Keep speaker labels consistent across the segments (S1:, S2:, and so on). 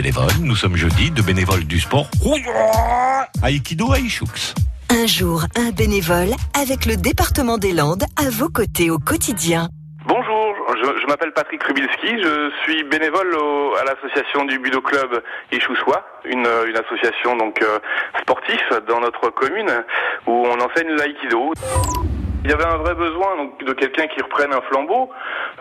S1: bénévoles. Nous sommes jeudi de bénévoles du sport. Aikido Aishux.
S2: Un jour, un bénévole avec le département des Landes à vos côtés au quotidien.
S3: Bonjour, je, je m'appelle Patrick Rubilski, je suis bénévole au- à l'association du Budo Club Ichoussois, une, une association donc euh, sportive dans notre commune où on enseigne l'aïkido. Il y avait un vrai besoin donc, de quelqu'un qui reprenne un flambeau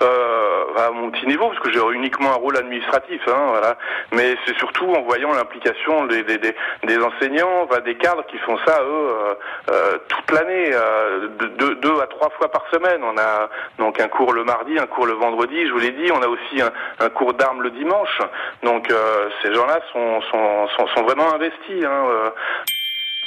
S3: euh, à mon petit niveau, parce que j'ai uniquement un rôle administratif, hein, voilà. Mais c'est surtout en voyant l'implication des, des, des, des enseignants, enfin, des cadres qui font ça eux euh, euh, toute l'année, euh, de- deux, deux à trois fois par semaine. On a donc un cours le mardi, un cours le vendredi, je vous l'ai dit. On a aussi un, un cours d'armes le dimanche. Donc euh, ces gens-là sont, sont, sont, sont vraiment investis. Hein, euh.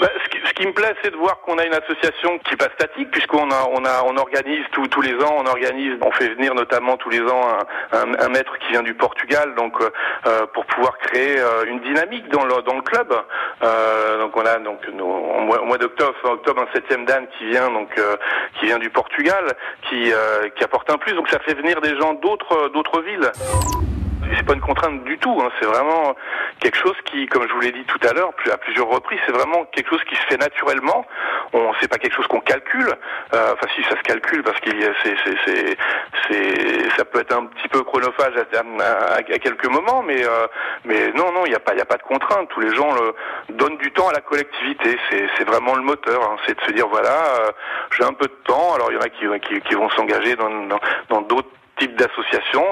S3: Bah, ce, qui, ce qui me plaît, c'est de voir qu'on a une association qui est pas statique, puisqu'on a, on a, on organise tous tous les ans, on organise, on fait venir notamment tous les ans un, un, maître qui vient du Portugal, donc euh, euh, pour pouvoir créer euh, une dynamique dans le dans le club. Euh, donc on a donc nos- au mois, d'octobre, octobre, un septième dan qui vient donc euh, qui vient du Portugal, qui euh, qui apporte un plus. Donc ça fait venir des gens d'autres d'autres villes. C'est pas une contrainte du tout, hein. c'est vraiment quelque chose qui, comme je vous l'ai dit tout à l'heure, à plusieurs reprises, c'est vraiment quelque chose qui se fait naturellement. On, c'est pas quelque chose qu'on calcule. Euh, enfin, si ça se calcule, parce qu'il y a, c'est, c'est, c'est, c'est- ça peut être un petit peu chronophage à, à- à- quelques moments, mais, euh, mais non, non, il n'y a pas, il a pas de contrainte. Tous les gens donnent du temps à la collectivité. C'est, c'est vraiment le moteur. hein. C'est de se dire voilà, euh, j'ai un peu de temps. Alors il y en a qui, qui, qui vont s'engager dans, dans, dans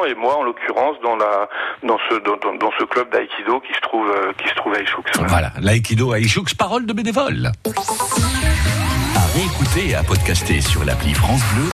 S3: et moi en l'occurrence dans la dans ce dans, ce club d'aïkido qui se trouve euh, qui se trouve à Ichoux.
S1: Voilà. L'aïkido Aishux, parole de bénévole. À réécouter et à podcaster sur l'appli France Bleu